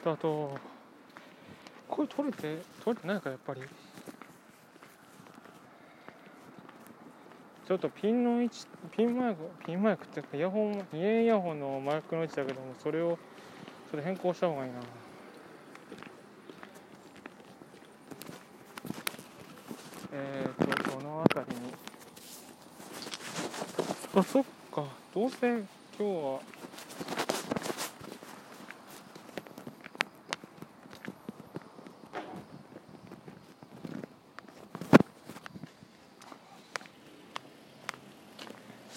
した後これ取れて取れてないかやっぱり。ちょっとピンの位置ピンマイクピンマイクっていうかイヤホン2円イヤホンのマイクの位置だけどもそれをちょっと変更した方がいいな。えーとこの辺りに。あそっか。どうせ今日は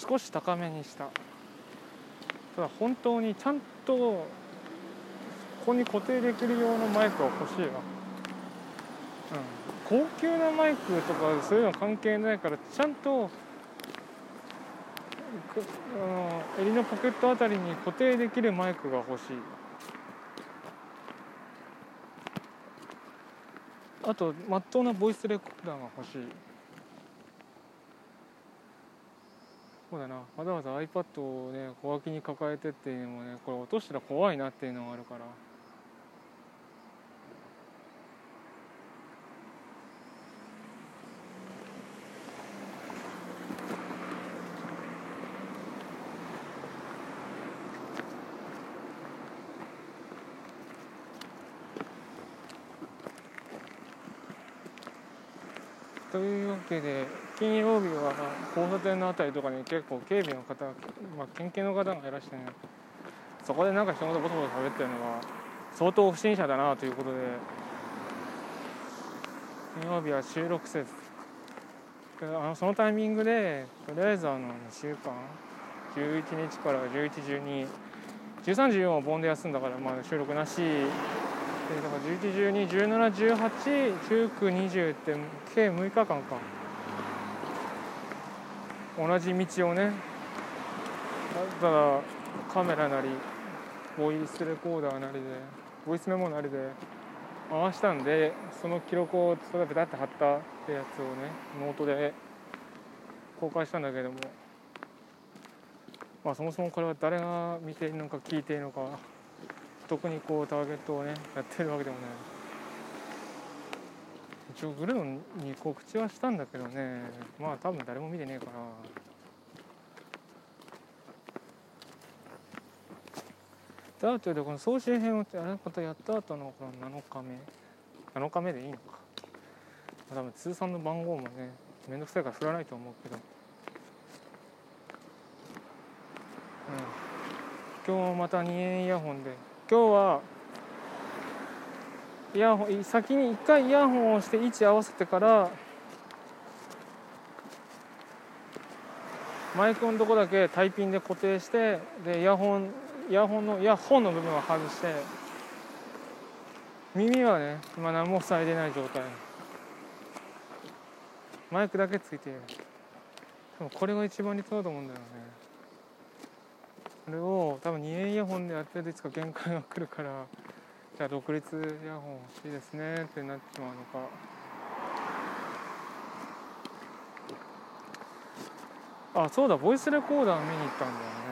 少し高めにした。ただ本当にちゃんとここに固定できる用のマイクは欲しいわ、うん、高級なマイクとかそういうの関係ないからちゃんとあの襟のポケットあたりに固定できるマイクが欲しい。あとまっとうなボイスレコーダーが欲しい。そうだな。わざわざ iPad をね小脇に抱えてっていうのもねこれ落としたら怖いなっていうのがあるから。というわけで金曜日は交差点のあたりとかに結構警備の方、まあ、県警の方がいらしてね。そこでなんか人のことボソボソ喋ってるのは相当不審者だなということで。金曜日は収録せずあのそのタイミングでとりあえずあの2週間11日から1112 13、14は盆で休んだからまあ収録なし。でだから11、12、17、18、19、20って計6日間か。同じ道をねただカメラなりボイスレコーダーなりでボイスメモなりで回したんでその記録を例えばペタッて貼ったってやつをねノートで公開したんだけどもまあそもそもこれは誰が見ているのか聞いているのか特にこうターゲットをねやってるわけでもない。一応グルーに告知はしたんだけどね。まあ多分誰も見てねえから。であとこの総集編をあれことやった後のこの7日目。7日目でいいのか。多分通算の番号もねめんどくさいから振らないと思うけど。うん。今日また2円イヤホンで。今日はイヤホン先に1回イヤホンをして位置合わせてからマイクのとこだけタイピンで固定してでイヤホンイヤホンのイヤホンの部分は外して耳はね今何も塞いでない状態。マイクだけついてる。でもこれが一番理想だと思うんだよね。これを多分2円イヤホンでやってるといつか限界が来るから。じゃあ独立イヤホン欲しいですねってなってしまうのか。あそうだボイスレコーダー見に行ったんだよね。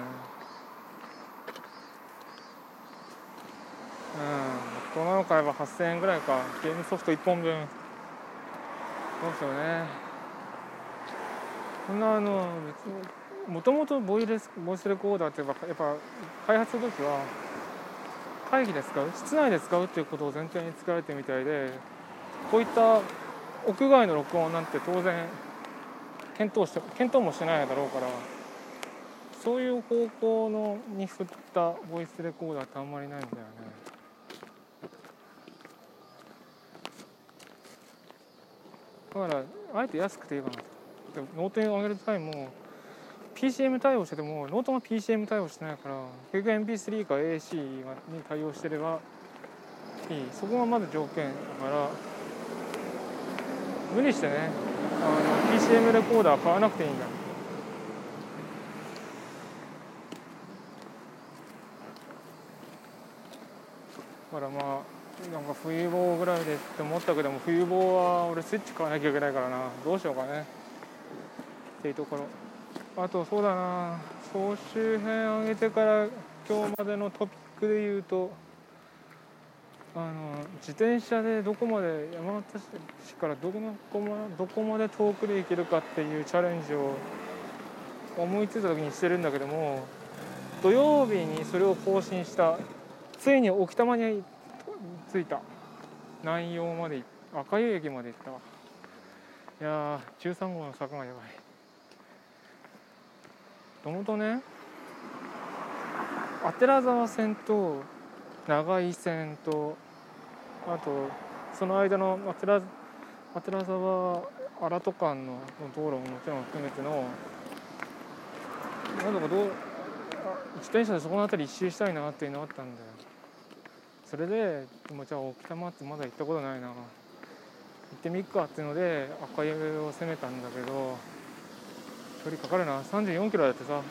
うん。大人の買えば8000円ぐらいか。ゲームソフト1本分。そうですよね。こんなあの別にもともとボイボイスレコーダーってやっぱやっぱ開発する時は会議で使う室内で使うっていうことを前提に使われてるみたいでこういった屋外の録音なんて当然検討して検討もしないだろうからそういう方向のに振ったボイスレコーダーってあんまりないんだよね。だからあえて安くていいかなと。ノートに上げる際も PCM 対応しててもノートが PCM 対応してないから結局 MP3 か AAC に対応してればいい。そこがまず条件だから無理してねあの PCM レコーダー買わなくていいんだ。だからまあなんか冬棒ぐらいでって思ったけども冬棒は俺スイッチ買わなきゃいけないからな。どうしようかね。っていうところ。あとそうだな。総集編上げてから今日までのトピックで言うとあの自転車でどこまで山形市からどこまどこまで遠くで行けるかっていうチャレンジを思いついた時にしてるんだけども土曜日にそれを更新したついに奥多摩に着いた。南陽まで赤湯駅まで行ったいやー13号の坂がやばい。ともとね阿寺沢線と長井線とあとその間の阿寺阿寺沢荒戸間の道路ももちろん含めてのなんとかどう自転車でそこの辺り一周したいなっていうのがあったんだよそれでもじゃあ奥多摩ってまだ行ったことないな行ってみっかっていうので赤湯を攻めたんだけど距離かかるな。34キロだってさ。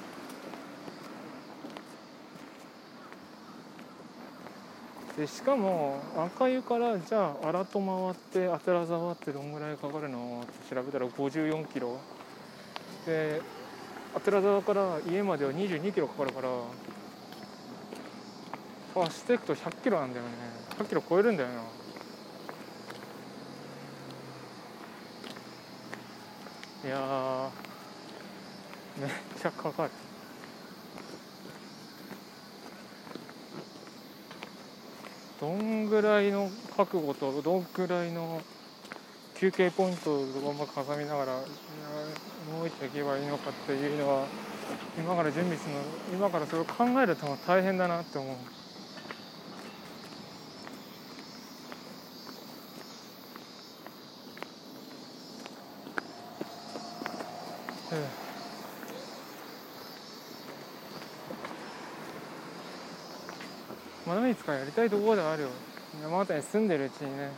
でしかも赤湯からじゃあ荒戸回って阿寺沢ってどんぐらいかかるのって調べたら54キロ。で阿寺沢から家までは22キロかかるから走っていくと100キロなんだよね。100キロ超えるんだよな。いやめっちゃかかるどんぐらいの覚悟とどんぐらいの休憩ポイントを挟みながら動いていけばいいのかっていうのは今から準備するの今からそれを考えると大変だなって思う。まだいつかやりたいところではあるよ。山形に住んでるうちにね。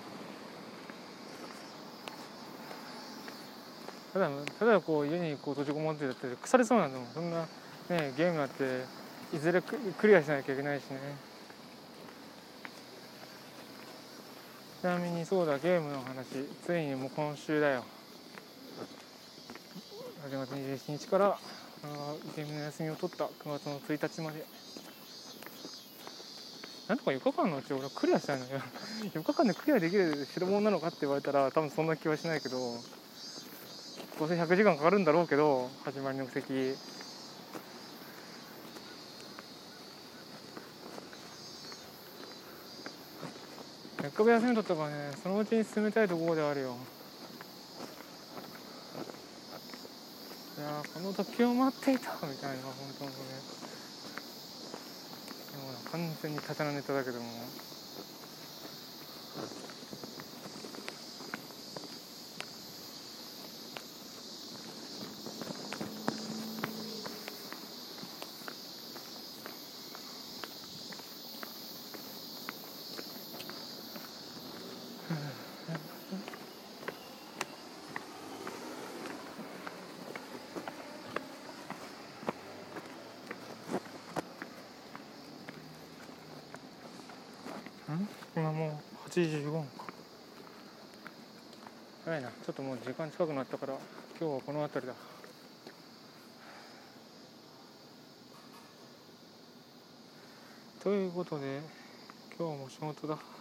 ただただこう家にこう閉じこもってたって腐りそうなんだもんそんなねゲームだっていずれクリアしなきゃいけないしね。ちなみにそうだゲームの話。ついにもう今週だよ。8月27日からゲームの休みを取った。9月の1日まで。なんとか4日間のうち俺はクリアしたいのよ。4日間でクリアできる代物なのかって言われたら多分そんな気はしないけどどうせ100時間かかるんだろうけど始まりの布石せっかく休み取ったからねそのうちに進めたいところではあるよ。いやこの時を待っていたみたいな本当にね。完全に刀ネタだけども今もう8時15分か。早いな。ちょっともう時間近くなったから今日はこの辺りだ。ということで今日も仕事だ。